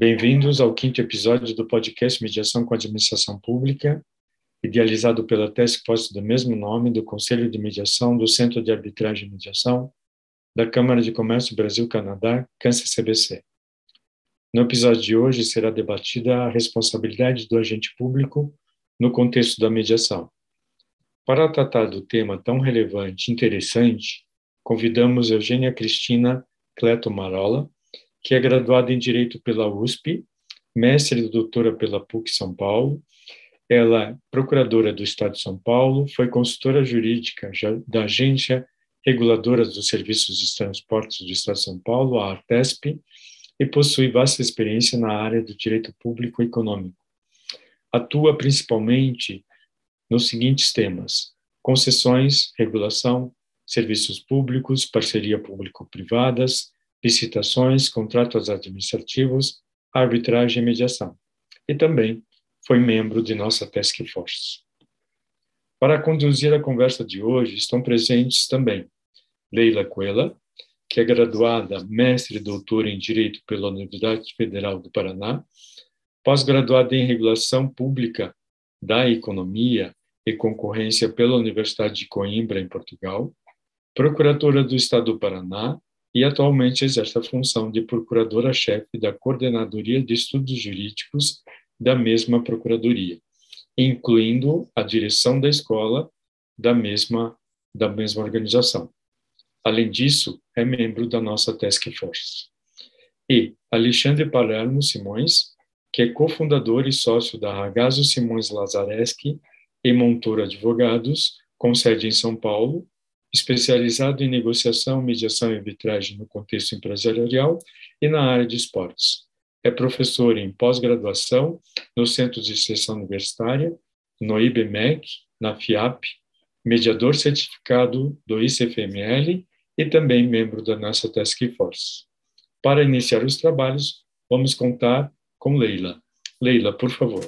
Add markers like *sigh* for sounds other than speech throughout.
Bem-vindos ao quinto episódio do podcast Mediação com a Administração Pública, idealizado pela Task Force do mesmo nome do Conselho de Mediação do Centro de Arbitragem e Mediação da Câmara de Comércio Brasil-Canadá, CANSA-CBC. No episódio de hoje será debatida a responsabilidade do agente público no contexto da mediação. Para tratar do tema tão relevante e interessante, convidamos Eugênia Cristina Cleto Marola, que é graduada em Direito pela USP, mestre e doutora pela PUC São Paulo. Ela é procuradora do Estado de São Paulo, foi consultora jurídica da Agência Reguladora dos Serviços de Transportes do Estado de São Paulo, a Artesp, e possui vasta experiência na área do direito público econômico. Atua principalmente nos seguintes temas: concessões, regulação, serviços públicos, parceria público-privadas, licitações, contratos administrativos, arbitragem e mediação. E também foi membro de nossa Task Force. Para conduzir a conversa de hoje estão presentes também Leila Coelha, que é graduada, mestre e doutora em Direito pela Universidade Federal do Paraná, pós-graduada em Regulação Pública da Economia e Concorrência pela Universidade de Coimbra, em Portugal, procuradora do Estado do Paraná e atualmente exerce a função de procuradora-chefe da Coordenadoria de Estudos Jurídicos da mesma procuradoria, incluindo a direção da escola da mesma da mesma organização. Além disso, é membro da nossa Task Force. E Alexandre Palermo Simões, que é cofundador e sócio da Ragazzo Simões Lazareschi e Montour Advogados, com sede em São Paulo, especializado em negociação, mediação e arbitragem no contexto empresarial e na área de esportes. É professor em pós-graduação no Centro de Extensão Universitária, no IBMEC, na FIAP, mediador certificado do ICFML e também membro da nossa Task Force. Para iniciar os trabalhos, vamos contar com Leila. Leila, por favor.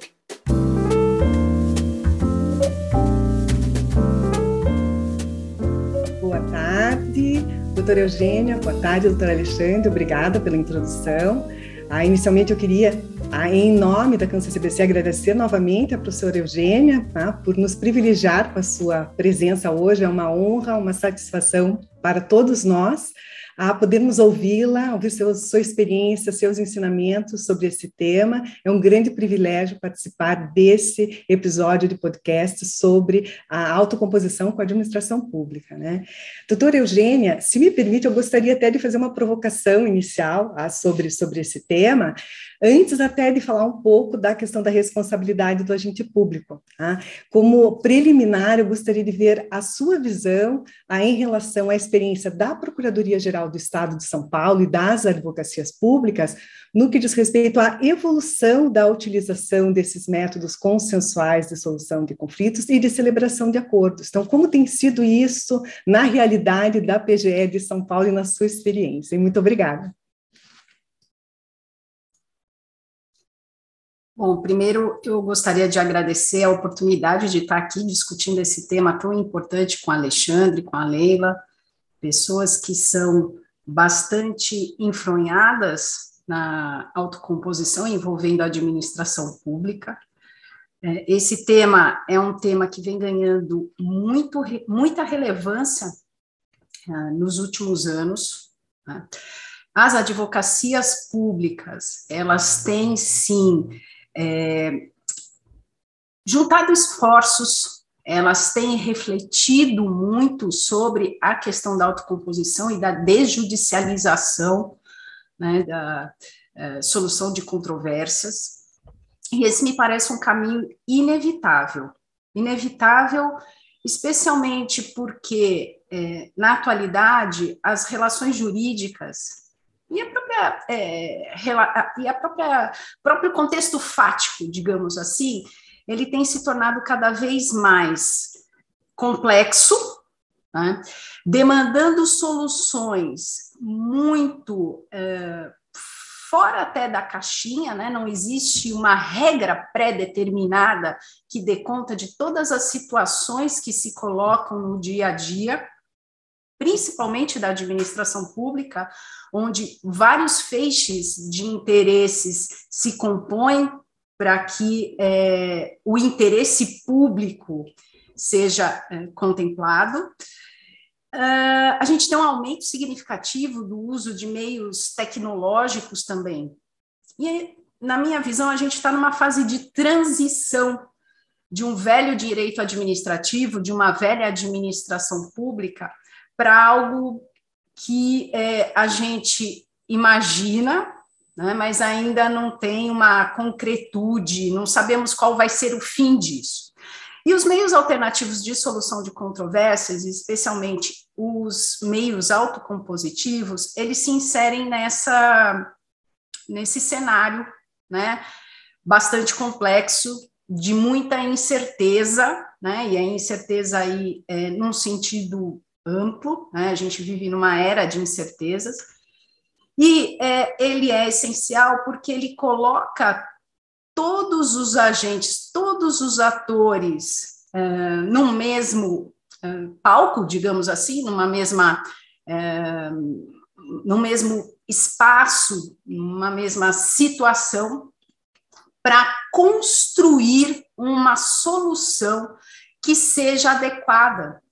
Doutora Eugênia, boa tarde, doutora Alexandre, obrigada pela introdução. Ah, inicialmente eu queria, ah, em nome da Câncer CBC, agradecer novamente à professora Eugênia tá, por nos privilegiar com a sua presença hoje. É uma honra, uma satisfação para todos nós a podermos ouvi-la, ouvir seu, sua experiência, seus ensinamentos sobre esse tema. É um grande privilégio participar desse episódio de podcast sobre a autocomposição com a administração pública. Né? Doutora Eugênia, se me permite, eu gostaria até de fazer uma provocação inicial ah, sobre, sobre esse tema, antes até de falar um pouco da questão da responsabilidade do agente público. Tá? Como preliminar, eu gostaria de ver a sua visão ah, em relação à experiência da Procuradoria-Geral Geral do Estado de São Paulo e das advocacias públicas no que diz respeito à evolução da utilização desses métodos consensuais de solução de conflitos e de celebração de acordos. Então, como tem sido isso na realidade da PGE de São Paulo e na sua experiência? Muito obrigada. Bom, primeiro eu gostaria de agradecer a oportunidade de estar aqui discutindo esse tema tão importante com a Alexandre, com a Leila, pessoas que são bastante enfronhadas na autocomposição envolvendo a administração pública. É, esse tema é um tema que vem ganhando muito, muita relevância é, nos últimos anos. Né? As advocacias públicas, elas têm, sim, é, juntado esforços elas têm refletido muito sobre a questão da autocomposição e da desjudicialização né, da é, solução de controvérsias. E esse me parece um caminho inevitável. Inevitável, especialmente porque, é, na atualidade, as relações jurídicas e a própria, é, e a própria próprio contexto fático, digamos assim, ele tem se tornado cada vez mais complexo, né? demandando soluções muito é, fora até da caixinha, né? não existe uma regra pré-determinada que dê conta de todas as situações que se colocam no dia a dia, principalmente da administração pública, onde vários feixes de interesses se compõem para que é, o interesse público seja é, contemplado. Uh, a gente tem um aumento significativo do uso de meios tecnológicos também. E, na minha visão, a gente está numa fase de transição de um velho direito administrativo, de uma velha administração pública, para algo que é, a gente imagina, né, mas ainda não tem uma concretude, não sabemos qual vai ser o fim disso. E os meios alternativos de solução de controvérsias, especialmente os meios autocompositivos, eles se inserem nessa, nesse cenário né, bastante complexo, de muita incerteza, né, e a incerteza aí é, num sentido amplo, né? a gente vive numa era de incertezas, e é, ele é essencial porque ele coloca todos os agentes, todos os atores é, num mesmo é, palco, digamos assim, numa mesma, é, no mesmo espaço, numa mesma situação, para construir uma solução que seja adequada.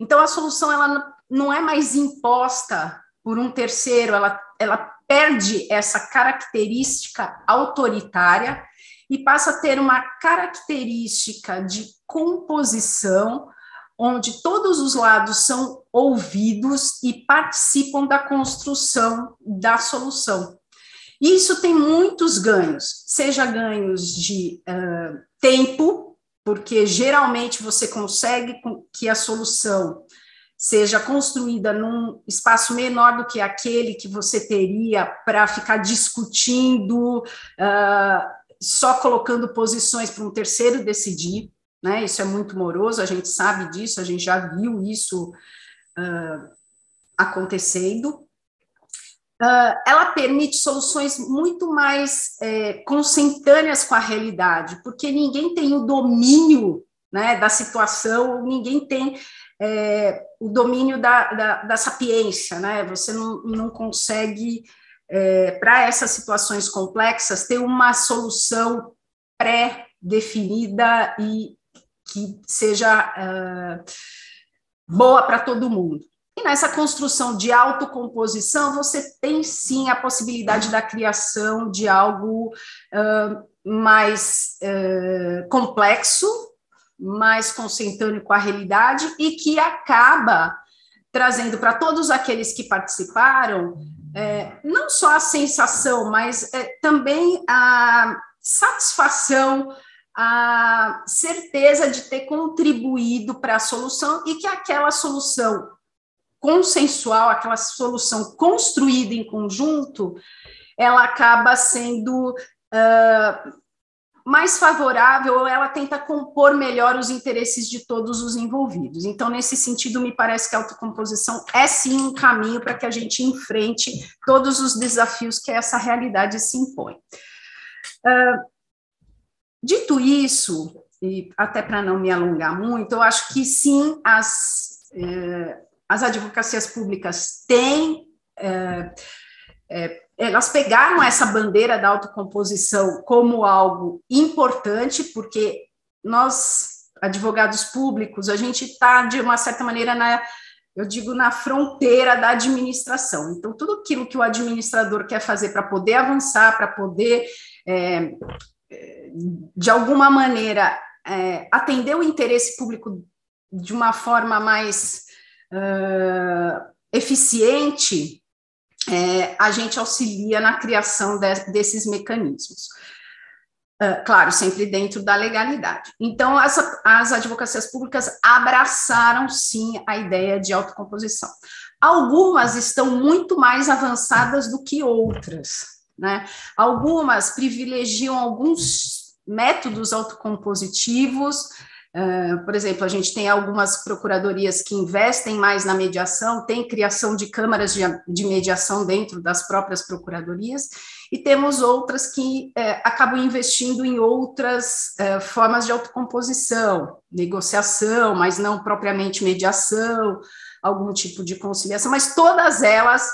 Então, a solução ela não é mais imposta por um terceiro, ela, ela perde essa característica autoritária e passa a ter uma característica de composição, onde todos os lados são ouvidos e participam da construção da solução. Isso tem muitos ganhos, seja ganhos de uh, tempo, porque geralmente você consegue que a solução seja construída num espaço menor do que aquele que você teria para ficar discutindo, uh, só colocando posições para um terceiro decidir, né? Isso é muito moroso, a gente sabe disso, a gente já viu isso uh, acontecendo. Uh, ela permite soluções muito mais é, consentâneas com a realidade, porque ninguém tem o domínio né, da situação, ninguém tem é, o domínio da, da, da, sapiência, né? Você não, não consegue, é, para essas situações complexas, ter uma solução pré-definida e que seja uh, boa para todo mundo. E nessa construção de autocomposição, você tem sim a possibilidade da criação de algo uh, mais uh, complexo, mais consentâneo com a realidade e que acaba trazendo para todos aqueles que participaram é, não só a sensação, mas é, também a satisfação, a certeza de ter contribuído para a solução e que aquela solução consensual, aquela solução construída em conjunto, ela acaba sendo uh, mais favorável, ou ela tenta compor melhor os interesses de todos os envolvidos. Então, nesse sentido, me parece que a autocomposição é sim um caminho para que a gente enfrente todos os desafios que essa realidade se impõe. Uh, dito isso, e até para não me alongar muito, eu acho que sim, as, eh, as advocacias públicas têm, é, é, elas pegaram essa bandeira da autocomposição como algo importante, porque nós, advogados públicos, a gente está, de uma certa maneira, na, eu digo, na fronteira da administração. Então, tudo aquilo que o administrador quer fazer para poder avançar, para poder, é, de alguma maneira, é, atender o interesse público de uma forma mais uh, eficiente, é, a gente auxilia na criação de, desses mecanismos. Uh, claro, sempre dentro da legalidade. Então, as, as advocacias públicas abraçaram, sim, a ideia de autocomposição. Algumas estão muito mais avançadas do que outras, né? Algumas privilegiam alguns métodos autocompositivos, Uh, por exemplo, a gente tem algumas procuradorias que investem mais na mediação, tem criação de câmaras de, de mediação dentro das próprias procuradorias, e temos outras que uh, acabam investindo em outras uh, formas de autocomposição, negociação, mas não propriamente mediação, algum tipo de conciliação, mas todas elas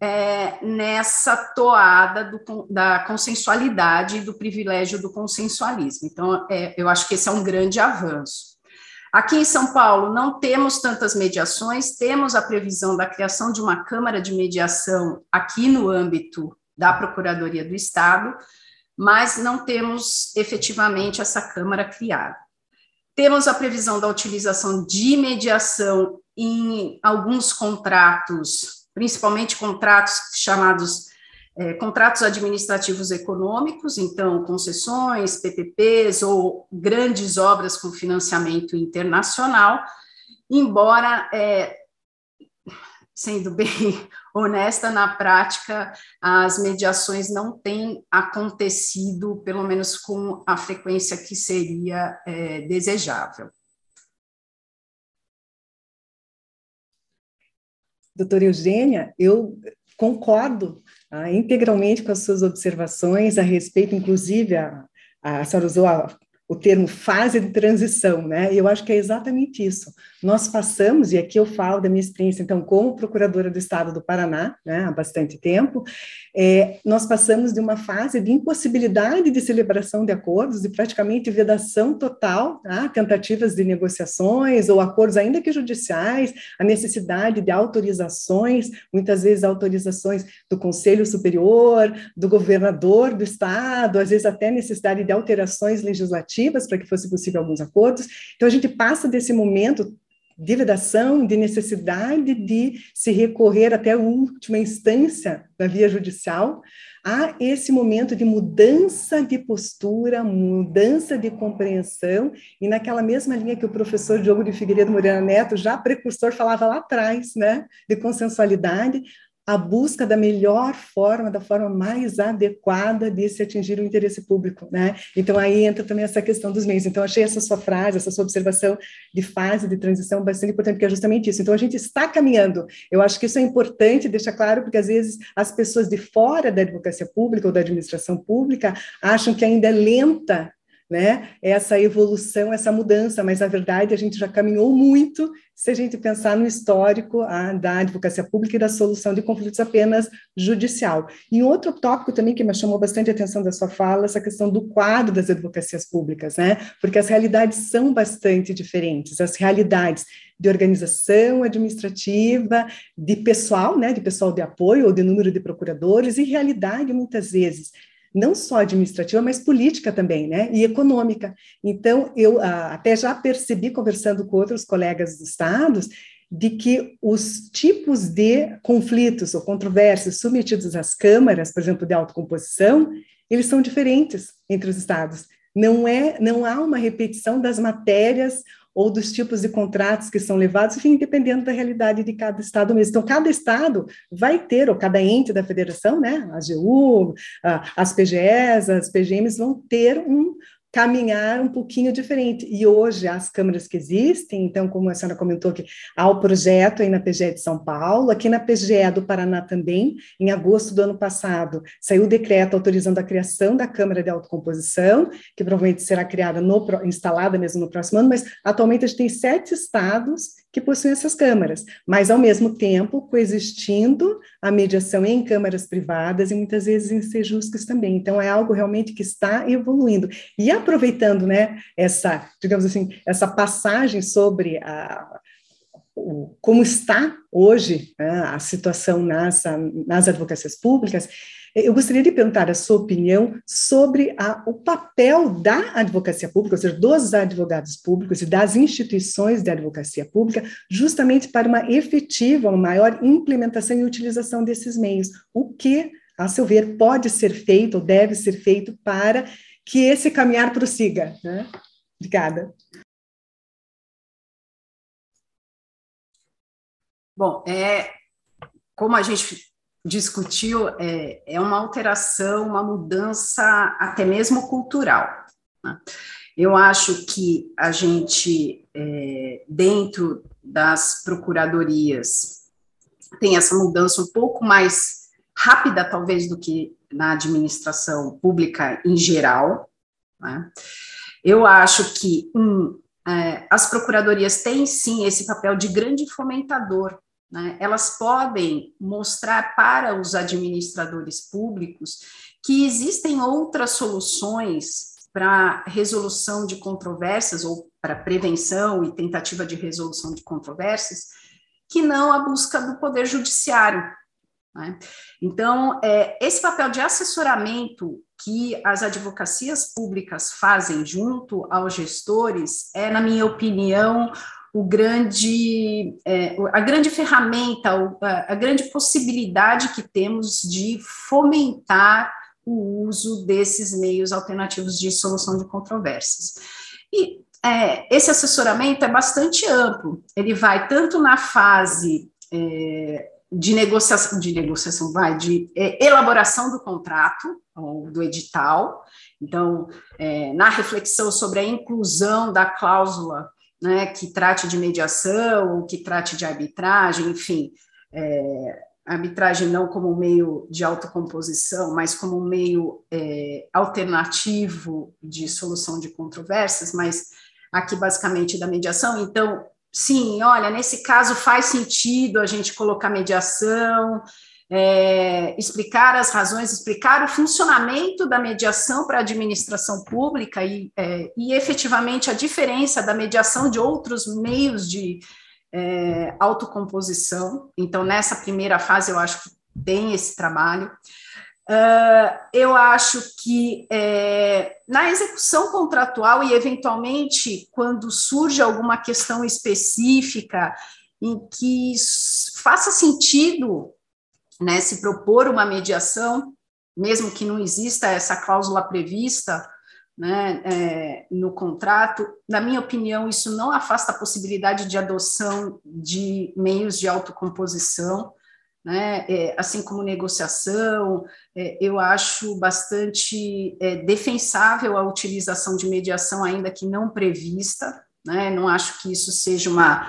é, nessa toada do, da consensualidade e do privilégio do consensualismo. Então, é, eu acho que esse é um grande avanço. Aqui em São Paulo, não temos tantas mediações, temos a previsão da criação de uma Câmara de Mediação aqui no âmbito da Procuradoria do Estado, mas não temos efetivamente essa Câmara criada. Temos a previsão da utilização de mediação em alguns contratos principalmente contratos chamados é, contratos administrativos econômicos, então concessões, PPPs ou grandes obras com financiamento internacional, embora, é, sendo bem *laughs* honesta, na prática, as mediações não têm acontecido, pelo menos com a frequência que seria é, desejável. Doutora Eugênia, eu concordo ah, integralmente com as suas observações a respeito, inclusive, a, a, senhora usou a, o termo fase de transição, né? Eu acho que é exatamente isso. Nós passamos, e aqui eu falo da minha experiência, então, como procuradora do Estado do Paraná, né, há bastante tempo, é, nós passamos de uma fase de impossibilidade de celebração de acordos, de praticamente vedação total, tá? tentativas de negociações ou acordos, ainda que judiciais, a necessidade de autorizações, muitas vezes autorizações do Conselho Superior, do governador do Estado, às vezes até necessidade de alterações legislativas para que fosse possível alguns acordos. Então, a gente passa desse momento de vedação, de necessidade de se recorrer até a última instância da via judicial, a esse momento de mudança de postura, mudança de compreensão, e naquela mesma linha que o professor Diogo de Figueiredo Moreira Neto, já precursor, falava lá atrás, né, de consensualidade, a busca da melhor forma, da forma mais adequada de se atingir o interesse público, né? Então aí entra também essa questão dos meios. Então achei essa sua frase, essa sua observação de fase de transição bastante importante, porque é justamente isso. Então a gente está caminhando. Eu acho que isso é importante deixar claro, porque às vezes as pessoas de fora da advocacia pública ou da administração pública acham que ainda é lenta né? Essa evolução, essa mudança, mas na verdade a gente já caminhou muito se a gente pensar no histórico a, da advocacia pública e da solução de conflitos apenas judicial. E outro tópico também que me chamou bastante a atenção da sua fala, essa questão do quadro das advocacias públicas, né? Porque as realidades são bastante diferentes, as realidades de organização administrativa, de pessoal, né, de pessoal de apoio ou de número de procuradores, e realidade, muitas vezes, não só administrativa, mas política também, né? E econômica. Então, eu ah, até já percebi, conversando com outros colegas dos estados, de que os tipos de conflitos ou controvérsias submetidos às câmaras, por exemplo, de autocomposição, eles são diferentes entre os estados. Não é, não há uma repetição das matérias ou dos tipos de contratos que são levados, enfim, dependendo da realidade de cada estado mesmo. Então, cada estado vai ter, ou cada ente da federação, né, a AGU, as PGEs, as PGMs vão ter um, caminhar um pouquinho diferente. E hoje, as câmaras que existem, então, como a senhora comentou que há o projeto aí na PGE de São Paulo, aqui na PGE do Paraná também, em agosto do ano passado, saiu o decreto autorizando a criação da Câmara de Autocomposição, que provavelmente será criada, no, instalada mesmo no próximo ano, mas atualmente a gente tem sete estados que possuem essas câmaras, mas ao mesmo tempo coexistindo a mediação em câmaras privadas e muitas vezes em sejusques também. Então é algo realmente que está evoluindo. E aproveitando, né, essa, digamos assim, essa passagem sobre a, como está hoje né, a situação nas, nas advocacias públicas, eu gostaria de perguntar a sua opinião sobre a, o papel da advocacia pública, ou seja, dos advogados públicos e das instituições de advocacia pública, justamente para uma efetiva, uma maior implementação e utilização desses meios. O que, a seu ver, pode ser feito ou deve ser feito para que esse caminhar prossiga? Né? Obrigada. Bom, é, como a gente discutiu é, é uma alteração, uma mudança até mesmo cultural. Né? Eu acho que a gente, é, dentro das procuradorias, tem essa mudança um pouco mais rápida, talvez, do que na administração pública em geral. Né? Eu acho que um, é, as procuradorias têm sim esse papel de grande fomentador. Né? Elas podem mostrar para os administradores públicos que existem outras soluções para resolução de controvérsias ou para prevenção e tentativa de resolução de controvérsias que não a busca do poder judiciário. Né? Então, é, esse papel de assessoramento que as advocacias públicas fazem junto aos gestores é, na minha opinião, o grande, é, a grande ferramenta, a grande possibilidade que temos de fomentar o uso desses meios alternativos de solução de controvérsias. E é, esse assessoramento é bastante amplo, ele vai tanto na fase é, de negociação, de negociação, vai, de é, elaboração do contrato, ou do edital, então, é, na reflexão sobre a inclusão da cláusula né, que trate de mediação, que trate de arbitragem, enfim, é, arbitragem não como um meio de autocomposição, mas como um meio é, alternativo de solução de controvérsias, mas aqui basicamente da mediação. Então, sim, olha, nesse caso faz sentido a gente colocar mediação, é, explicar as razões, explicar o funcionamento da mediação para a administração pública e, é, e efetivamente a diferença da mediação de outros meios de é, autocomposição. Então, nessa primeira fase, eu acho que tem esse trabalho. Uh, eu acho que é, na execução contratual e, eventualmente, quando surge alguma questão específica em que faça sentido né, se propor uma mediação, mesmo que não exista essa cláusula prevista né, é, no contrato, na minha opinião, isso não afasta a possibilidade de adoção de meios de autocomposição, né, é, assim como negociação, é, eu acho bastante é, defensável a utilização de mediação, ainda que não prevista, né, não acho que isso seja uma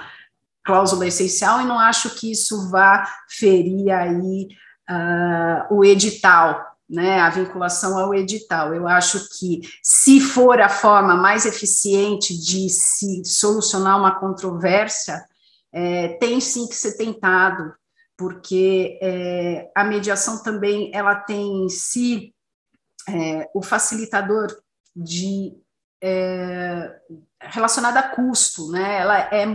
cláusula essencial e não acho que isso vá ferir aí uh, o edital, né, a vinculação ao edital. Eu acho que, se for a forma mais eficiente de se solucionar uma controvérsia, é, tem sim que ser tentado, porque é, a mediação também ela tem em si é, o facilitador de é, relacionada a custo, né? Ela é,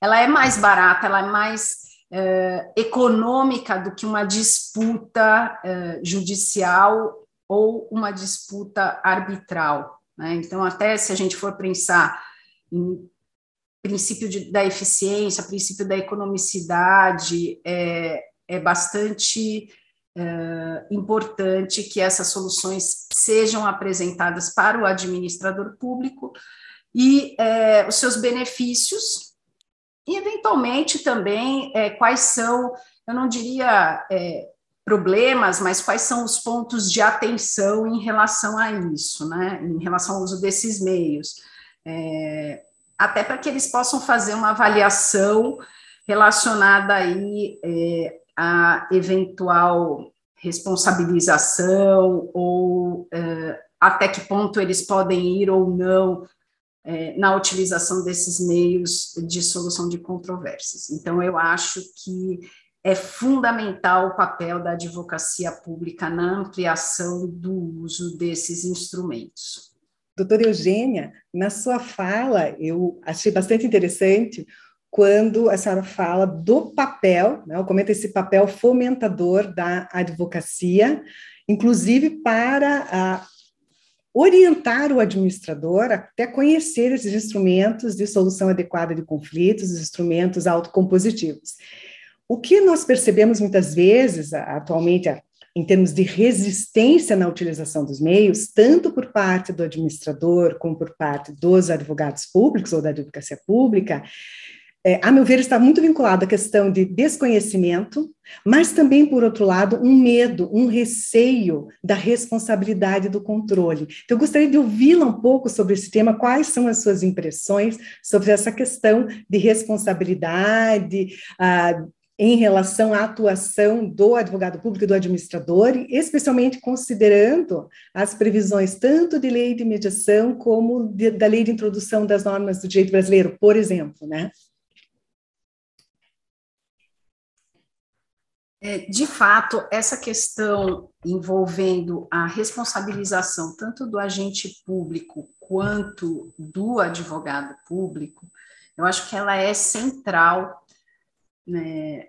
ela é mais barata, ela é mais é, econômica do que uma disputa é, judicial ou uma disputa arbitral. Né? Então, até se a gente for pensar em princípio de, da eficiência, princípio da economicidade, é, é bastante é, importante que essas soluções sejam apresentadas para o administrador público e é, os seus benefícios, e eventualmente também é, quais são, eu não diria problemas, mas quais são os pontos de atenção em relação a isso, né, em relação ao uso desses meios, é, até para que eles possam fazer uma avaliação relacionada aí é, a eventual responsabilização ou é, até que ponto eles podem ir ou não é, na utilização desses meios de solução de controvérsias. Então, eu acho que é fundamental o papel da advocacia pública na ampliação do uso desses instrumentos. Doutora Eugênia, na sua fala, eu achei bastante interessante quando a senhora fala do papel, né, comenta esse papel fomentador da advocacia, inclusive para a orientar o administrador até conhecer esses instrumentos de solução adequada de conflitos, os instrumentos autocompositivos. O que nós percebemos muitas vezes, atualmente, em termos de resistência na utilização dos meios, tanto por parte do administrador como por parte dos advogados públicos ou da advocacia pública, é, a meu ver, está muito vinculado à questão de desconhecimento, mas também, por outro lado, um medo, um receio da responsabilidade do controle. Então, eu gostaria de ouvi-la um pouco sobre esse tema, quais são as suas impressões sobre essa questão de responsabilidade, ah, em relação à atuação do advogado público e do administrador, especialmente considerando as previsões tanto de lei de mediação como de, da lei de introdução das normas do direito brasileiro, por exemplo, né? De fato, essa questão envolvendo a responsabilização tanto do agente público quanto do advogado público, eu acho que ela é central né,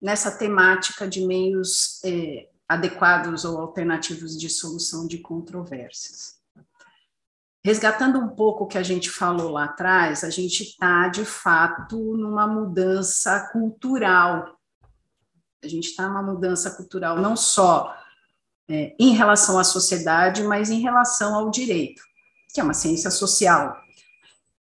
nessa temática de meios é, adequados ou alternativos de solução de controvérsias. Resgatando um pouco o que a gente falou lá atrás, a gente está, de fato, numa mudança cultural. A gente está numa mudança cultural não só é, em relação à sociedade, mas em relação ao direito, que é uma ciência social.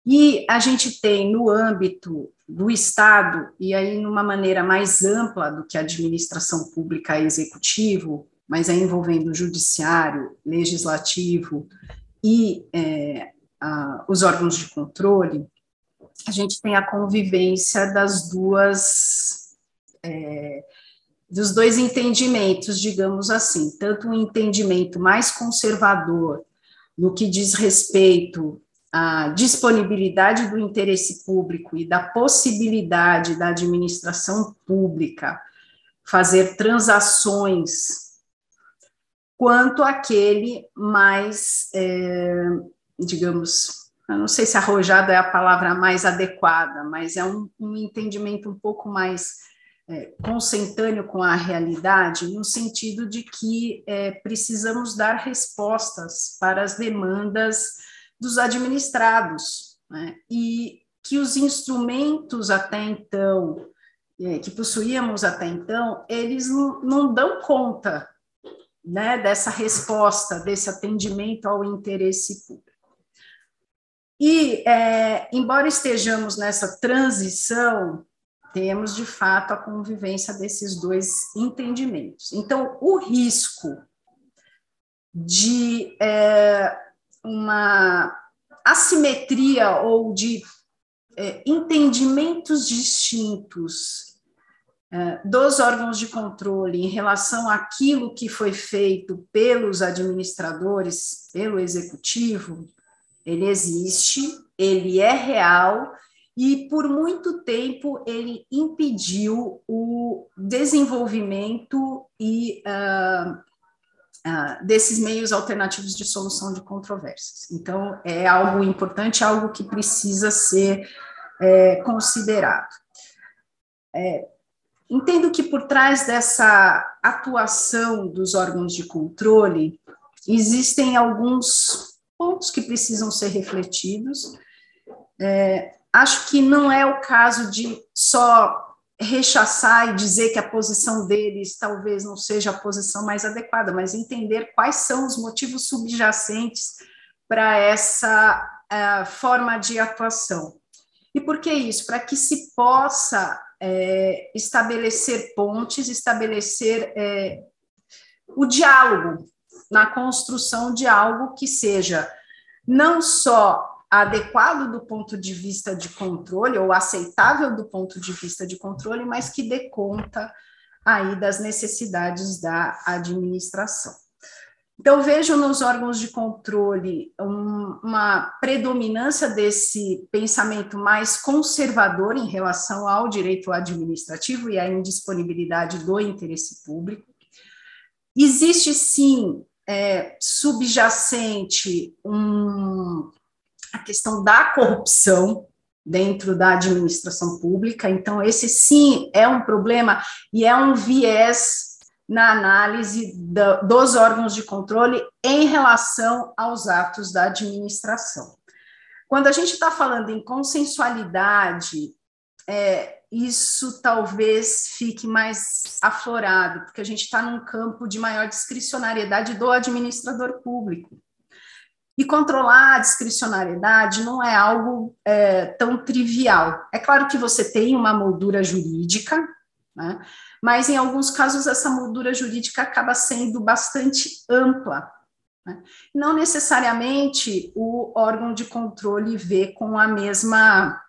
E a gente tem no âmbito do Estado, e aí numa maneira mais ampla do que a administração pública e executivo, mas é envolvendo o judiciário, legislativo e é, a, os órgãos de controle, a gente tem a convivência das duas é, dos dois entendimentos, digamos assim, tanto um entendimento mais conservador no que diz respeito a disponibilidade do interesse público e da possibilidade da administração pública fazer transações, quanto aquele mais, é, digamos, eu não sei se arrojado é a palavra mais adequada, mas é um, um entendimento um pouco mais é, consentâneo com a realidade, no sentido de que é, precisamos dar respostas para as demandas dos administrados, né? e que os instrumentos até então, é, que possuíamos até então, eles não, dão conta né, dessa resposta, desse atendimento ao interesse público. E, é, embora estejamos nessa transição, temos de fato a convivência desses dois entendimentos. Então, o risco de é, uma assimetria ou de é, entendimentos distintos é, dos órgãos de controle em relação àquilo que foi feito pelos administradores, pelo executivo, ele existe, ele é real e por muito tempo ele impediu o desenvolvimento e uh, uh, desses meios alternativos de solução de controvérsias. Então, é algo importante, algo que precisa ser é, considerado. É, entendo que por trás dessa atuação dos órgãos de controle, existem alguns pontos que precisam ser refletidos. É, acho que não é o caso de só rechaçar e dizer que a posição deles talvez não seja a posição mais adequada, mas entender quais são os motivos subjacentes para essa uh, forma de atuação. E por que isso? Para que se possa é, estabelecer pontes, estabelecer é, o diálogo na construção de algo que seja não só adequado do ponto de vista de controle, ou aceitável do ponto de vista de controle, mas que dê conta aí das necessidades da administração. Então, vejo nos órgãos de controle um, uma predominância desse pensamento mais conservador em relação ao direito administrativo e à indisponibilidade do interesse público. Existe, sim, é, subjacente um, a questão da corrupção dentro da administração pública. Então, esse sim é um problema e é um viés na análise dos órgãos de controle em relação aos atos da administração. Quando a gente está falando em consensualidade, é, isso talvez fique mais aflorado, porque a gente está num campo de maior discricionariedade do administrador público. E controlar a discricionariedade não é algo é, tão trivial. É claro que você tem uma moldura jurídica, né? mas em alguns casos essa moldura jurídica acaba sendo bastante ampla. Né? Não necessariamente o órgão de controle vê com a mesma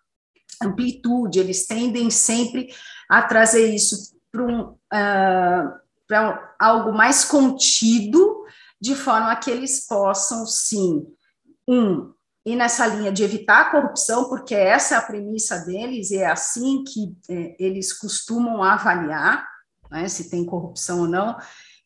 amplitude, eles tendem sempre a trazer isso para um, uh, algo mais contido, de forma que eles possam, sim, um, ir nessa linha de evitar a corrupção, porque essa é a premissa deles, e é assim que é, eles costumam avaliar né, se tem corrupção ou não,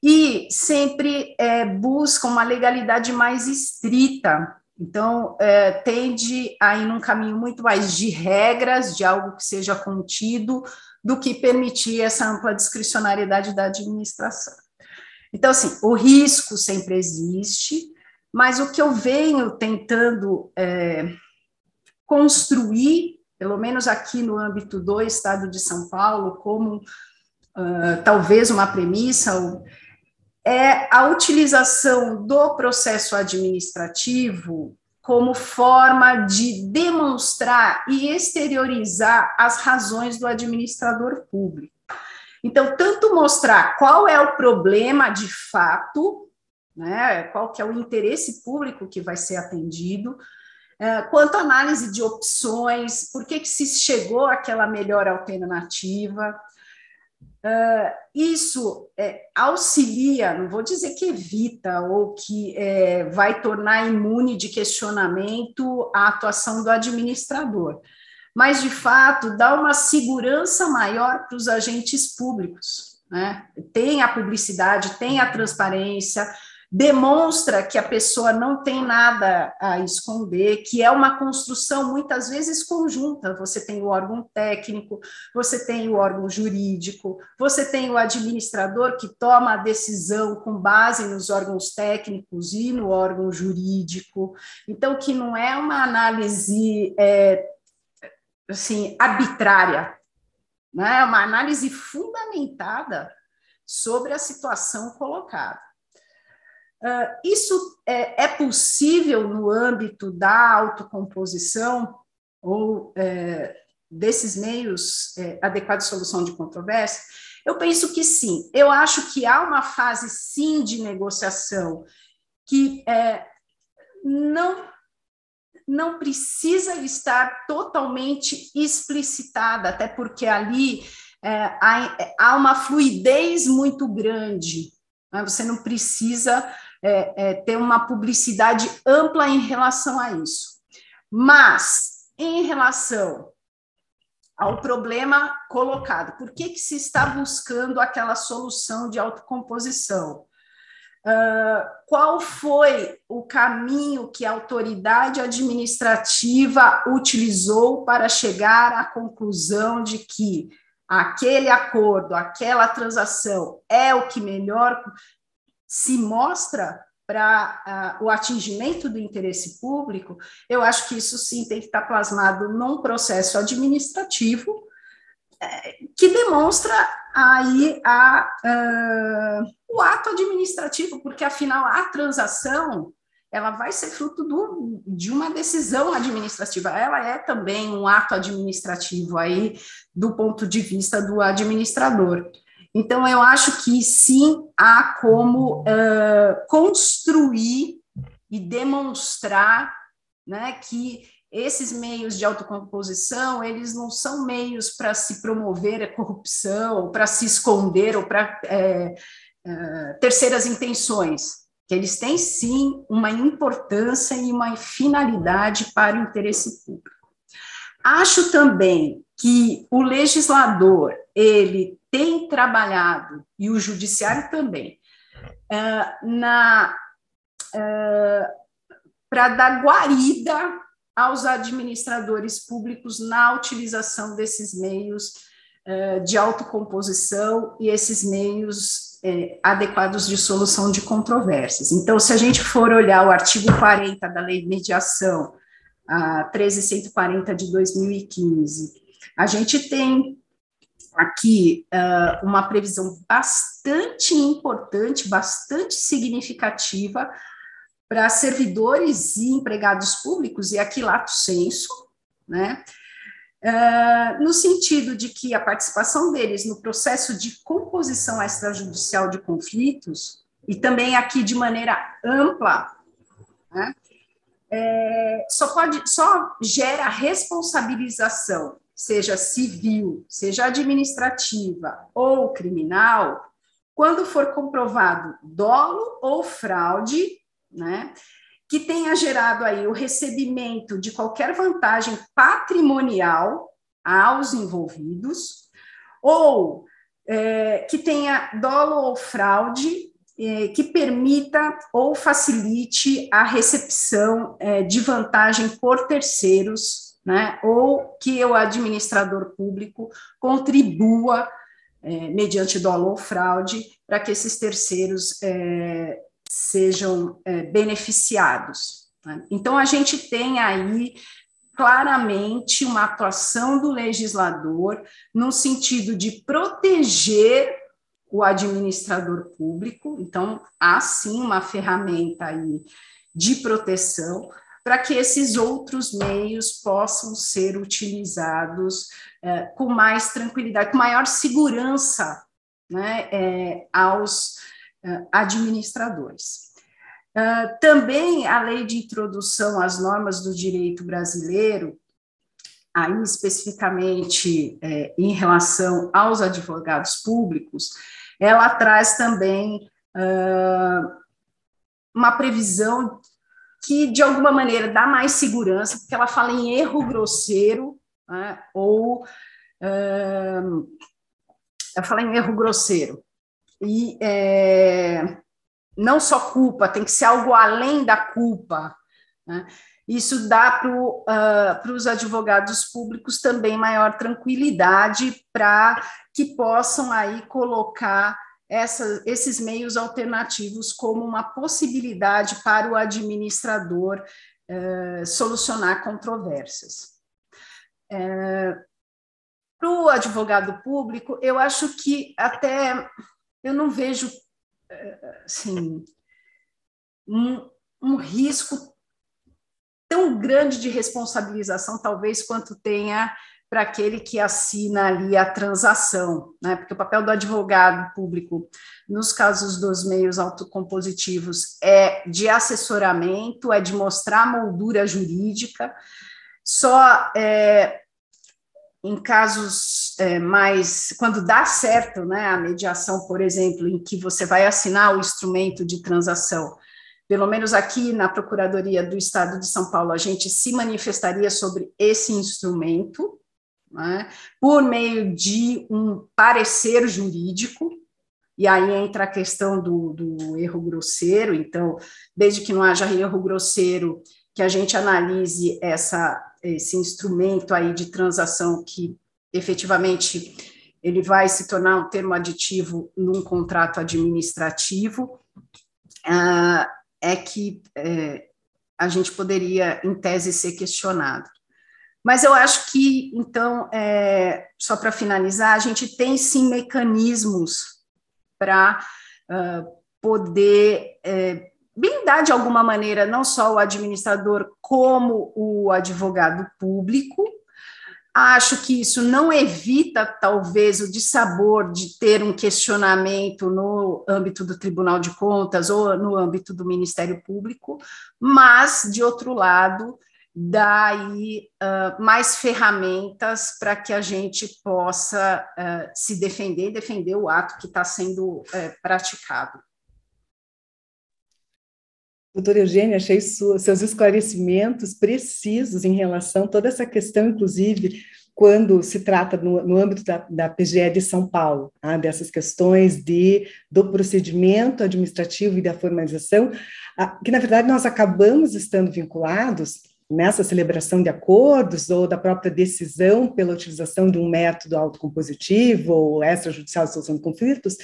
e sempre é, buscam uma legalidade mais estrita. Então, é, tende a ir num caminho muito mais de regras, de algo que seja contido, do que permitir essa ampla discricionariedade da administração. Então, assim, o risco sempre existe, mas o que eu venho tentando é, construir, pelo menos aqui no âmbito do Estado de São Paulo, como uh, talvez uma premissa, é a utilização do processo administrativo como forma de demonstrar e exteriorizar as razões do administrador público. Então, tanto mostrar qual é o problema de fato, né? Qual que é o interesse público que vai ser atendido, é, quanto análise de opções, por que, que se chegou àquela melhor alternativa. Uh, isso é, auxilia, não vou dizer que evita ou que é, vai tornar imune de questionamento a atuação do administrador, mas de fato dá uma segurança maior para os agentes públicos. Né? Tem a publicidade, tem a transparência, demonstra que a pessoa não tem nada a esconder, que é uma construção muitas vezes conjunta. Você tem o órgão técnico, você tem o órgão jurídico, você tem o administrador que toma a decisão com base nos órgãos técnicos e no órgão jurídico. Então, que não é uma análise é, assim arbitrária, né? é uma análise fundamentada sobre a situação colocada. Uh, isso é, é, possível no âmbito da autocomposição ou é, desses meios é, adequados de solução de controvérsia? Eu penso que sim. Eu acho que há uma fase, sim, de negociação que é, não, não precisa estar totalmente explicitada, até porque ali é, há, uma fluidez muito grande. Né? Você não precisa é, é, ter uma publicidade ampla em relação a isso. Mas, em relação ao problema colocado, por que, que se está buscando aquela solução de autocomposição? Uh, qual foi o caminho que a autoridade administrativa utilizou para chegar à conclusão de que aquele acordo, aquela transação é o que melhor se mostra para uh, o atingimento do interesse público, eu acho que isso sim tem que estar plasmado num processo administrativo que demonstra aí a, uh, o ato administrativo, porque afinal a transação ela vai ser fruto do, de uma decisão administrativa. Ela é também um ato administrativo aí do ponto de vista do administrador. Então, eu acho que sim há como uh, construir e demonstrar né, que esses meios de autocomposição, eles não são meios para se promover a corrupção, para se esconder ou para é, é, terceiras intenções, que eles têm sim uma importância e uma finalidade para o interesse público. Acho também que o legislador, ele tem trabalhado, e o judiciário também, uh, na uh, para dar guarida aos administradores públicos na utilização desses meios uh, de autocomposição e esses meios eh, adequados de solução de controvérsias. Então, se a gente for olhar o artigo 40 da Lei de Mediação, a 13140 de 2015, a gente tem aqui uh, uma previsão bastante importante, bastante significativa para servidores e empregados públicos, e aqui lato senso, né? Uh, no sentido de que a participação deles no processo de composição extrajudicial de conflitos, e também aqui de maneira ampla, né? é, só pode, só gera responsabilização seja civil, seja administrativa ou criminal, quando for comprovado dolo ou fraude, né, que tenha gerado aí o recebimento de qualquer vantagem patrimonial aos envolvidos, ou é, que tenha dolo ou fraude é, que permita ou facilite a recepção é, de vantagem por terceiros, né, ou que o administrador público contribua é, mediante dolo ou fraude para que esses terceiros é, sejam é, beneficiados. Né? Então, a gente tem aí claramente uma atuação do legislador no sentido de proteger o administrador público, então há sim uma ferramenta aí de proteção para que esses outros meios possam ser utilizados é, com mais tranquilidade, com maior segurança né, é, aos administradores. É, também a lei de introdução às normas do direito brasileiro, aí especificamente é, em relação aos advogados públicos, ela traz também uma previsão que, de alguma maneira, dá mais segurança, porque ela fala em erro grosseiro, né, ou uh, ela fala em erro grosseiro. E é, não só culpa, tem que ser algo além da culpa. Né? Isso dá para uh, os advogados públicos também maior tranquilidade para que possam aí colocar essa, esses meios alternativos como uma possibilidade para o administrador uh, solucionar controvérsias. Uh, para o advogado público, eu acho que até eu não vejo assim, um, um risco tão grande de responsabilização, talvez, quanto tenha para aquele que assina ali a transação, né? Porque o papel do advogado público, nos casos dos meios autocompositivos, é de assessoramento, é de mostrar moldura jurídica, só é, em casos é, mais, quando dá certo, né, a mediação, por exemplo, em que você vai assinar o instrumento de transação pelo menos aqui na Procuradoria do Estado de São Paulo, a gente se manifestaria sobre esse instrumento, né, por meio de um parecer jurídico, e aí entra a questão do, do erro grosseiro, então, desde que não haja erro grosseiro, que a gente analise essa, esse instrumento aí de transação que efetivamente ele vai se tornar um termo aditivo num contrato administrativo, ah, é que é, a gente poderia, em tese, ser questionado. Mas eu acho que, então, é, só para finalizar, a gente tem sim mecanismos para uh, poder é, blindar de alguma maneira não só o administrador, como o advogado público, Acho que isso não evita, talvez, o dissabor de ter um questionamento no âmbito do Tribunal de Contas ou no âmbito do Ministério Público, mas, de outro lado, dá aí uh, mais ferramentas para que a gente possa uh, se defender e defender o ato que está sendo uh, praticado. Doutora Eugênia, achei sua, seus esclarecimentos precisos em relação a toda essa questão, inclusive, quando se trata no, no âmbito da, da, PGE de São Paulo, tá? dessas questões de, do procedimento administrativo e da formalização, que, na verdade, nós acabamos estando vinculados nessa celebração de acordos ou da própria decisão pela utilização de um método autocompositivo ou extrajudicial de solução de conflitos,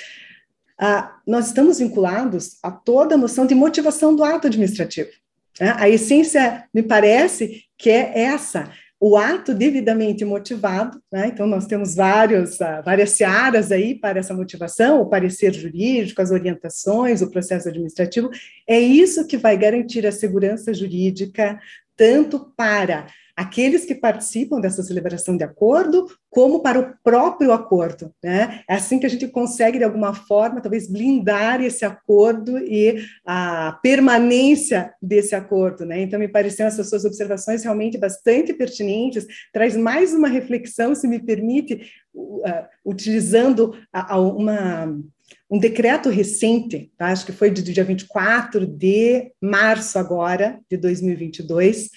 ah, nós estamos vinculados a toda a noção de motivação do ato administrativo. Né? A essência, me parece, que é essa, o ato devidamente motivado, né? então nós temos vários, uh, várias searas aí para essa motivação, o parecer jurídico, as orientações, o processo administrativo, é isso que vai garantir a segurança jurídica, tanto para aqueles que participam dessa celebração de acordo, como para o próprio acordo. Né? É assim que a gente consegue, de alguma forma, talvez blindar esse acordo e a permanência desse acordo. Né? Então, me pareceram essas suas observações realmente bastante pertinentes, traz mais uma reflexão, se me permite, uh, utilizando uma um decreto recente, tá? acho que foi do dia 24 de março agora, de 2022,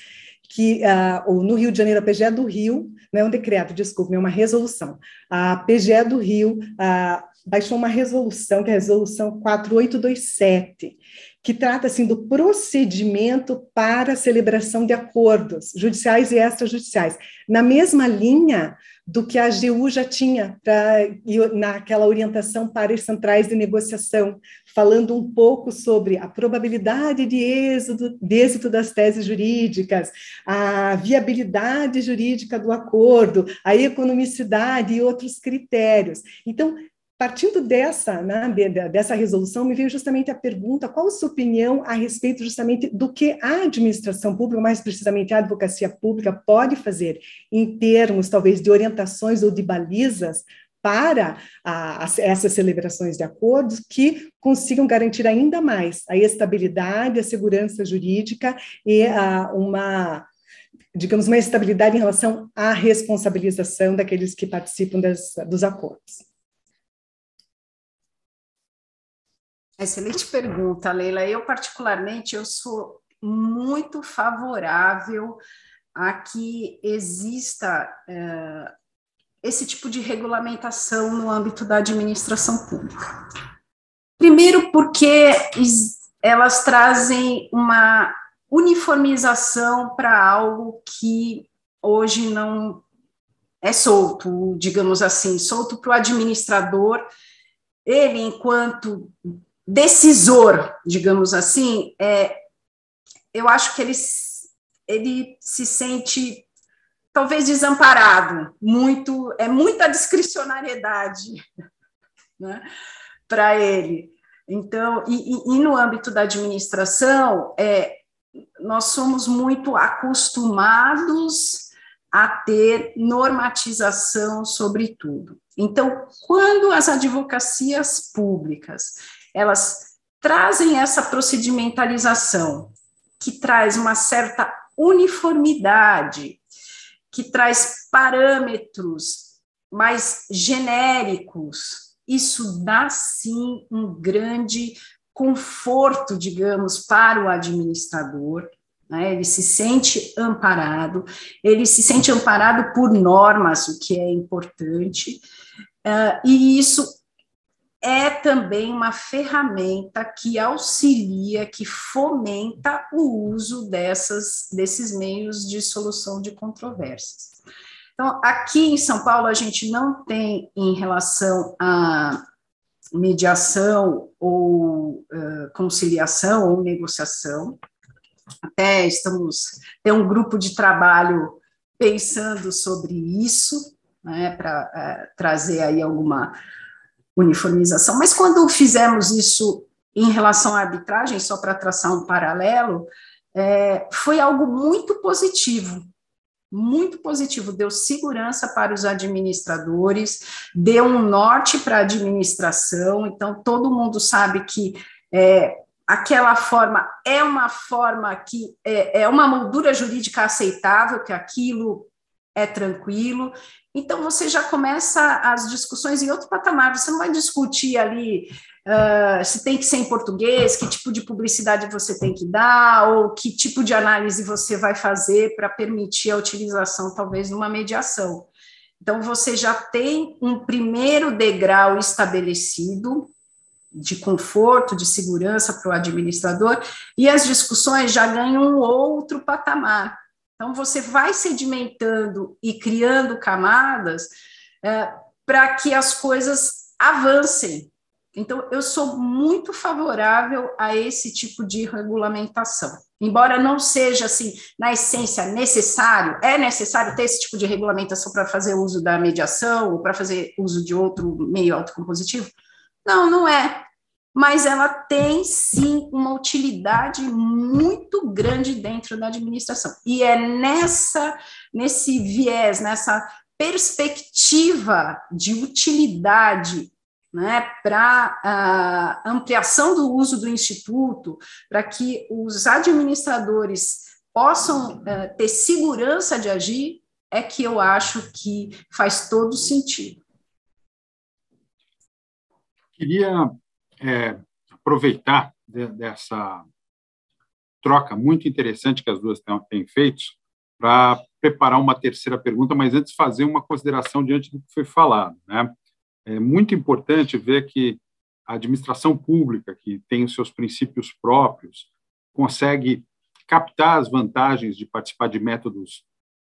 que uh, no Rio de Janeiro, a PGE do Rio, não é um decreto, desculpe, é uma resolução. A PGE do Rio uh, baixou uma resolução, que é a resolução 4827, que trata assim do procedimento para celebração de acordos judiciais e extrajudiciais, na mesma linha do que a AGU já tinha pra, naquela orientação para as centrais de negociação, falando um pouco sobre a probabilidade de êxito, de êxito das teses jurídicas, a viabilidade jurídica do acordo, a economicidade e outros critérios. Então, partindo dessa, né, dessa resolução, me veio justamente a pergunta: qual a sua opinião a respeito justamente do que a administração pública, mais precisamente a advocacia pública, pode fazer em termos, talvez, de orientações ou de balizas para essas celebrações de acordos que consigam garantir ainda mais a estabilidade, a segurança jurídica e a, uma digamos, uma estabilidade em relação à responsabilização daqueles que participam das, dos acordos. Excelente pergunta, Leila. Eu, particularmente, eu sou muito favorável a que exista é, esse tipo de regulamentação no âmbito da administração pública. Primeiro, porque elas trazem uma uniformização para algo que hoje não é solto, digamos assim, solto para o administrador. Ele, enquanto decisor, digamos assim, é, eu acho que ele, ele se sente talvez desamparado, muito é muita discricionariedade *laughs* né, para ele. Então, e, e, no âmbito da administração, é, nós somos muito acostumados a ter normatização sobre tudo. Então, quando as advocacias públicas elas trazem essa procedimentalização, que traz uma certa uniformidade, que traz parâmetros mais genéricos. Isso dá sim um grande conforto, digamos, para o administrador. Né? Ele se sente amparado, ele se sente amparado por normas, o que é importante, uh, e isso é também uma ferramenta que auxilia, que fomenta o uso dessas, desses meios de solução de controvérsias. Então, aqui em São Paulo, a gente não tem, em relação à mediação ou uh, conciliação ou negociação, até estamos, tem um grupo de trabalho pensando sobre isso, né, para uh, trazer aí alguma uniformização. Mas quando fizemos isso em relação à arbitragem, só para traçar um paralelo, é, foi algo muito positivo, muito positivo, deu segurança para os administradores, deu um norte para a administração, então todo mundo sabe que é, aquela forma é uma forma que é, é uma moldura jurídica aceitável, que aquilo é tranquilo, então, você já começa as discussões em outro patamar, você não vai discutir ali uh, se tem que ser em português, que tipo de publicidade você tem que dar, ou que tipo de análise você vai fazer para permitir a utilização, talvez, numa mediação. Então, você já tem um primeiro degrau estabelecido de conforto, de segurança para o administrador, e as discussões já ganham um outro patamar. Então, você vai sedimentando e criando camadas é, para que as coisas avancem. Então, eu sou muito favorável a esse tipo de regulamentação. Embora não seja, assim, na essência, necessário, é necessário ter esse tipo de regulamentação para fazer uso da mediação ou para fazer uso de outro meio autocompositivo? Não, não é. Mas ela tem sim uma utilidade muito grande dentro da administração. E é nessa nesse viés, nessa perspectiva de utilidade né, para a ampliação do uso do instituto, para que os administradores possam uh, ter segurança de agir, é que eu acho que faz todo sentido. Queria é, aproveitar de, dessa troca muito interessante que as duas têm, feito para preparar uma terceira pergunta, mas antes fazer uma consideração diante do que foi falado. Né? É muito importante ver que a administração pública, que tem os seus princípios próprios, consegue captar as vantagens de participar de métodos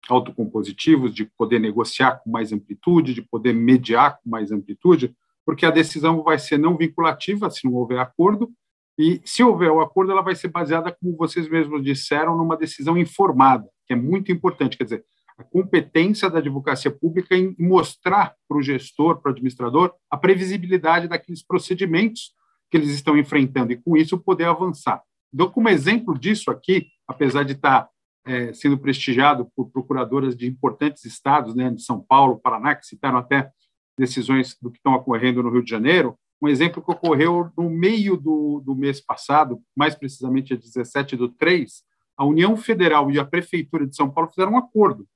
autocompositivos, de poder negociar com mais amplitude, de poder mediar com mais amplitude, porque a decisão vai ser não vinculativa se não houver acordo, e se houver o acordo, ela vai ser baseada, como vocês mesmos disseram, numa decisão informada, que é muito importante. Quer dizer, a competência da advocacia pública em mostrar para o gestor, para o administrador, a previsibilidade daqueles procedimentos que eles estão enfrentando e, com isso, poder avançar. Dou como exemplo disso aqui, apesar de estar é, sendo prestigiado por procuradoras de importantes estados, né, de São Paulo, Paraná, que citaram até decisões do que estão ocorrendo no Rio de Janeiro, um exemplo que ocorreu no meio do, do mês passado, mais precisamente a 17 do 3, a União Federal e a Prefeitura de São Paulo fizeram um acordo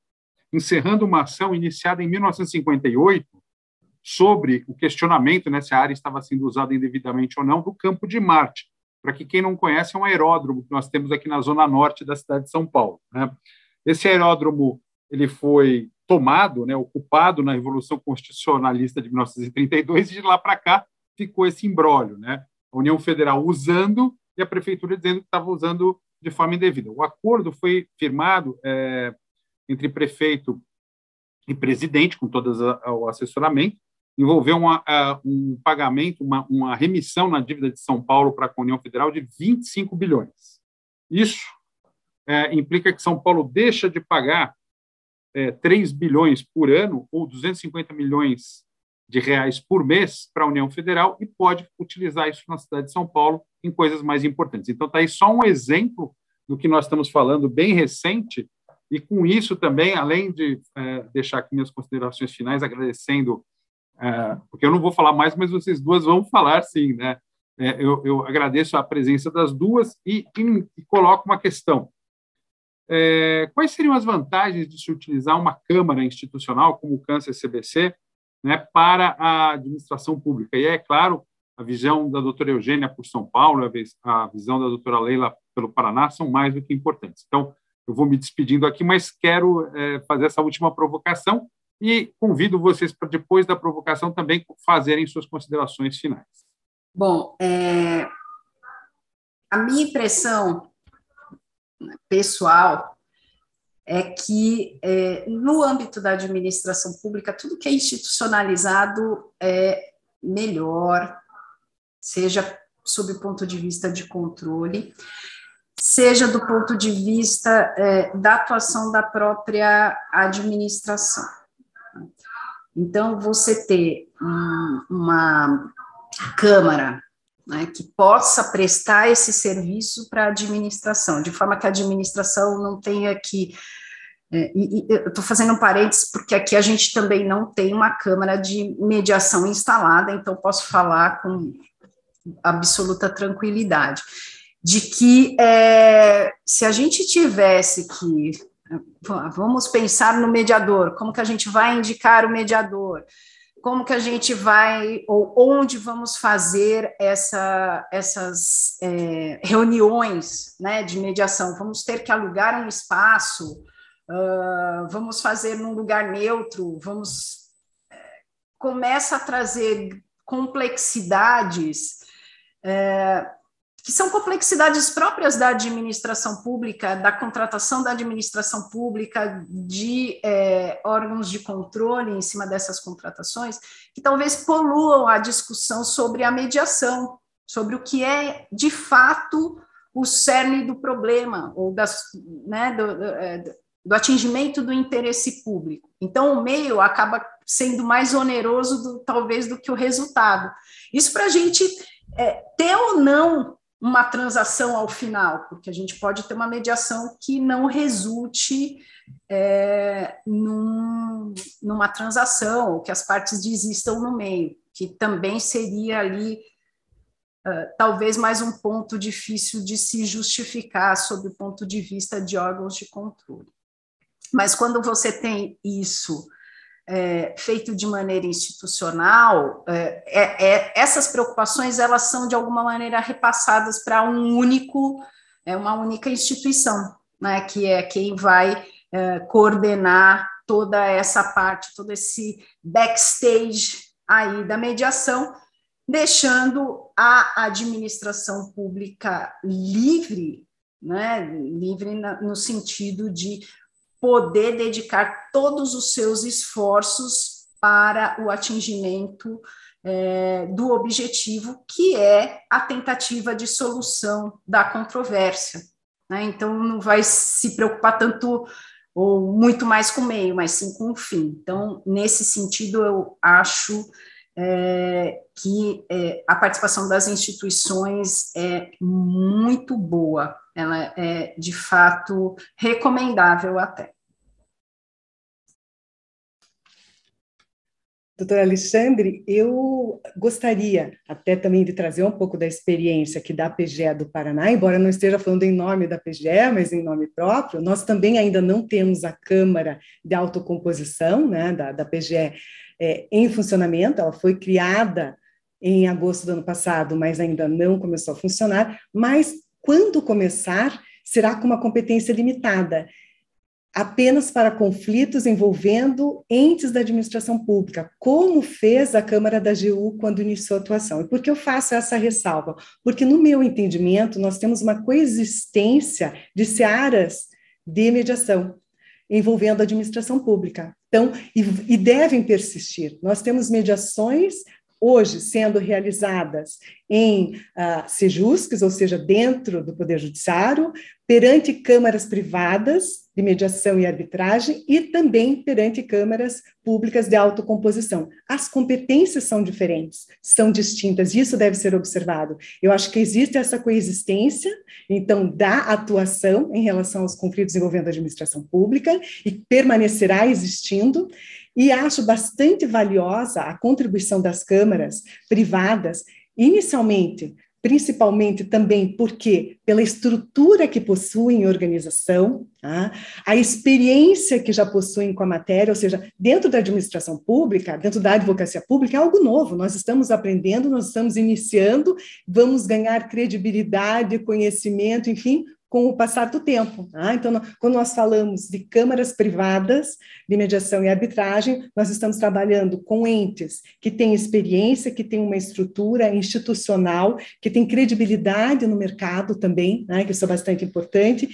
encerrando uma ação iniciada em 1958 sobre o questionamento né, se a área estava sendo usada indevidamente ou não do Campo de Marte. Para que quem não conhece, é um aeródromo que nós temos aqui na zona norte da cidade de São Paulo. Né? Esse aeródromo ele foi tomado, né, ocupado na Revolução Constitucionalista de 1932 e de lá para cá ficou esse imbróglio, né? A União Federal usando e a prefeitura dizendo que estava usando de forma indevida. O acordo foi firmado é, entre prefeito e presidente, com todo o assessoramento, envolveu uma, um pagamento, uma, uma, remissão na dívida de São Paulo para a União Federal de 25 bilhões. Isso é, implica que São Paulo deixa de pagar é, 3 bilhões por ano, ou 250 milhões de reais por mês para a União Federal e pode utilizar isso na cidade de São Paulo em coisas mais importantes. Então, está aí só um exemplo do que nós estamos falando, bem recente, e com isso também, além de é, deixar aqui minhas considerações finais, agradecendo, é, porque eu não vou falar mais, mas vocês duas vão falar sim, né? É, eu, eu, agradeço a presença das duas e, e, e coloco uma questão. É, quais seriam as vantagens de se utilizar uma Câmara institucional como o Câncer CBC né, para a administração pública? E é claro, a visão da doutora Eugênia por São Paulo, a visão da doutora Leila pelo Paraná são mais do que importantes. Então, eu vou me despedindo aqui, mas quero é, fazer essa última provocação e convido vocês para, depois da provocação, também fazerem suas considerações finais. Bom, é, a minha impressão pessoal é que, é, no âmbito da administração pública, tudo que é institucionalizado é melhor, seja sob o ponto de vista de controle, seja do ponto de vista é, da atuação da própria administração. Então, você ter um, uma Câmara né, que possa prestar esse serviço para a administração, de forma que a administração não tenha que. É, e, e, eu estou fazendo um parênteses, porque aqui a gente também não tem uma Câmara de mediação instalada, então posso falar com absoluta tranquilidade de que é, se a gente tivesse que vamos pensar no mediador, como que a gente vai indicar o mediador, como que a gente vai ou onde vamos fazer essa, essas é, reuniões né, de mediação, vamos ter que alugar um espaço, uh, vamos fazer num lugar neutro, vamos é, começa a trazer complexidades é, que são complexidades próprias da administração pública, da contratação da administração pública, de é, órgãos de controle em cima dessas contratações, que talvez poluam a discussão sobre a mediação, sobre o que é de fato o cerne do problema, ou das, né, do, do, é, do atingimento do interesse público. Então, o meio acaba sendo mais oneroso, do, talvez, do que o resultado. Isso para a gente é, ter ou não uma transação ao final, porque a gente pode ter uma mediação que não resulte é, num, numa transação, ou que as partes desistam no meio, que também seria ali uh, talvez mais um ponto difícil de se justificar sob o ponto de vista de órgãos de controle. Mas quando você tem isso é, feito de maneira institucional, é, é, é, essas preocupações elas são de alguma maneira repassadas para um único, é uma única instituição, né, que é quem vai é, coordenar toda essa parte, todo esse backstage aí da mediação, deixando a administração pública livre, né, livre no sentido de poder dedicar todos os seus esforços para o atingimento é, do objetivo, que é a tentativa de solução da controvérsia. Né? Então, não vai se preocupar tanto ou muito mais com o meio, mas sim com o fim. Então, nesse sentido, eu acho é, que é, a participação das instituições é muito boa ela é de fato recomendável até. Doutora Alexandre, eu gostaria até também de trazer um pouco da experiência aqui da PGE do Paraná, embora não esteja falando em nome da PGE, mas em nome próprio, nós também ainda não temos a Câmara de Autocomposição né, da, da PGE é, em funcionamento, ela foi criada em agosto do ano passado, mas ainda não começou a funcionar, mas quando começar, será com uma competência limitada, apenas para conflitos envolvendo entes da administração pública, como fez a Câmara da AGU quando iniciou a atuação. E por que eu faço essa ressalva? Porque, no meu entendimento, nós temos uma coexistência de searas de mediação envolvendo a administração pública. Então, e, e devem persistir. Nós temos mediações hoje sendo realizadas em uh, sejusques, ou seja, dentro do Poder Judiciário, perante câmaras privadas de mediação e arbitragem e também perante câmaras públicas de autocomposição. As competências são diferentes, são distintas, isso deve ser observado. Eu acho que existe essa coexistência, então, da atuação em relação aos conflitos envolvendo a administração pública, e permanecerá existindo, e acho bastante valiosa a contribuição das câmaras privadas, inicialmente, principalmente também porque pela estrutura que possuem em organização, tá? a experiência que já possuem com a matéria, ou seja, dentro da administração pública, dentro da advocacia pública, é algo novo. Nós estamos aprendendo, nós estamos iniciando, vamos ganhar credibilidade, conhecimento, enfim, com o passar do tempo. Tá? Então, quando nós falamos de câmaras privadas de mediação e arbitragem, nós estamos trabalhando com entes que têm experiência, que têm uma estrutura institucional, que têm credibilidade no mercado também, né? que isso é bastante importante,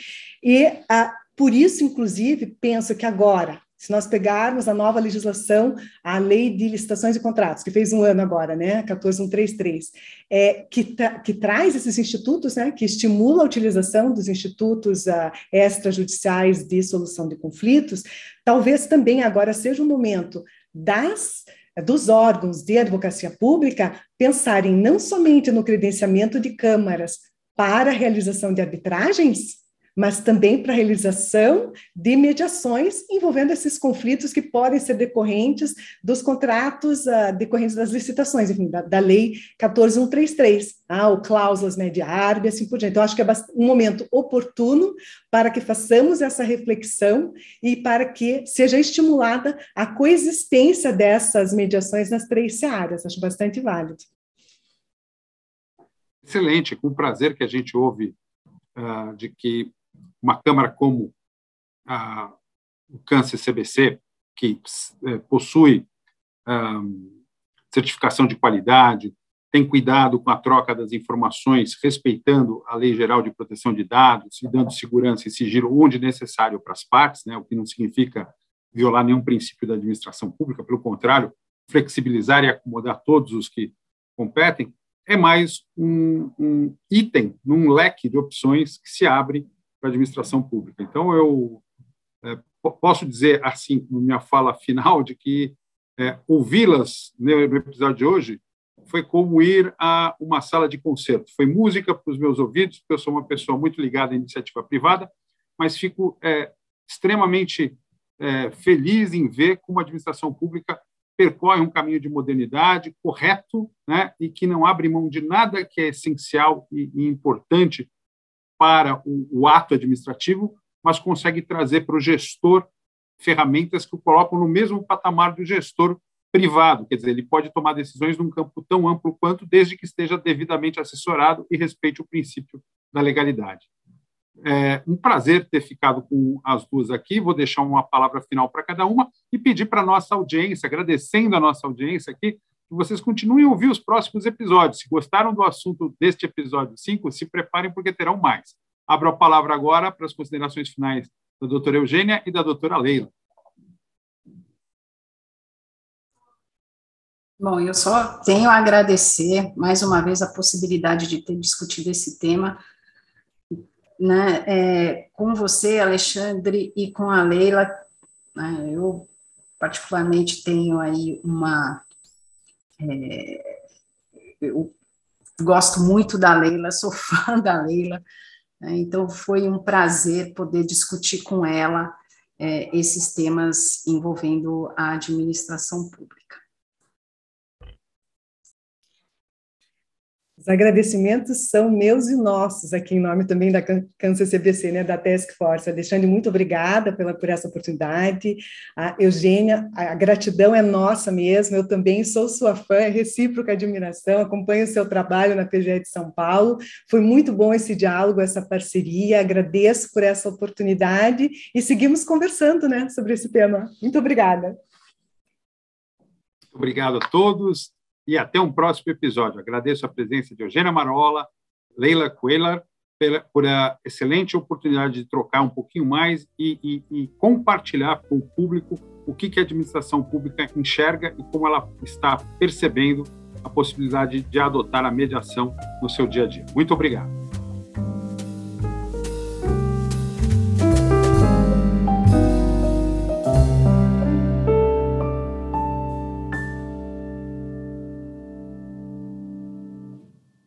e ah, por isso, inclusive, penso que agora, se nós pegarmos a nova legislação, a lei de licitações e contratos, que fez um ano agora, né, 14133, é, que, tra que traz esses institutos, né, que estimula a utilização dos institutos uh, extrajudiciais de solução de conflitos, talvez também agora seja o momento das dos órgãos de advocacia pública pensarem não somente no credenciamento de câmaras para a realização de arbitragens, mas também para a realização de mediações envolvendo esses conflitos que podem ser decorrentes dos contratos uh, decorrentes das licitações, enfim, da, da lei 14133, ah, ou cláusulas mediar e assim por diante. Então, acho que é um momento oportuno para que façamos essa reflexão e para que seja estimulada a coexistência dessas mediações nas três áreas. Acho bastante válido. Excelente, com prazer que a gente ouve uh, de que uma Câmara como a, o Câncer CBC, que é, possui um, certificação de qualidade, tem cuidado com a troca das informações, respeitando a Lei Geral de Proteção de Dados e dando segurança e sigilo onde necessário para as partes, né, o que não significa violar nenhum princípio da administração pública, pelo contrário, flexibilizar e acomodar todos os que competem, é mais um, um item num leque de opções que se abre para a administração pública. Então, eu é, posso dizer, assim, na minha fala final, de que é, ouvi-las no episódio de hoje foi como ir a uma sala de concerto. Foi música para os meus ouvidos, porque eu sou uma pessoa muito ligada à iniciativa privada, mas fico é, extremamente é, feliz em ver como a administração pública percorre um caminho de modernidade correto, né, e que não abre mão de nada que é essencial e, e importante para o, o, ato administrativo, mas consegue trazer para o gestor ferramentas que o colocam no mesmo patamar do gestor privado, quer dizer, ele pode tomar decisões num campo tão amplo quanto, desde que esteja devidamente assessorado e respeite o princípio da legalidade. É um prazer ter ficado com as duas aqui. Vou deixar uma palavra final para cada uma e pedir para a nossa audiência, agradecendo a nossa audiência aqui, que vocês continuem a ouvir os próximos episódios. Se gostaram do assunto deste episódio 5, se preparem porque terão mais. Abro a palavra agora para as considerações finais da doutora Eugênia e da doutora Leila. Bom, eu só tenho a agradecer mais uma vez a possibilidade de ter discutido esse tema né, é, com você, Alexandre, e com a Leila. Né, eu, particularmente, tenho aí uma. É, eu gosto muito da Leila, sou *laughs* fã da Leila, né, então foi um prazer poder discutir com ela é, esses temas envolvendo a administração pública. Os agradecimentos são meus e nossos, aqui em nome também da Câncer CBC, né, da Task Force. Alexandre, muito obrigada pela, por essa oportunidade. A Eugênia, a gratidão é nossa mesmo, eu também sou sua fã, é recíproca admiração, acompanho o seu trabalho na PGE de São Paulo. Foi muito bom esse diálogo, essa parceria, agradeço por essa oportunidade e seguimos conversando né, sobre esse tema. Muito obrigada. Obrigado a todos e até um próximo episódio. Agradeço a presença de Eugênia Marola, Leila Coelar, por a excelente oportunidade de trocar um pouquinho mais e, e, e compartilhar com o público o que, que a administração pública enxerga e como ela está percebendo a possibilidade de adotar a mediação no seu dia a dia. Muito obrigado.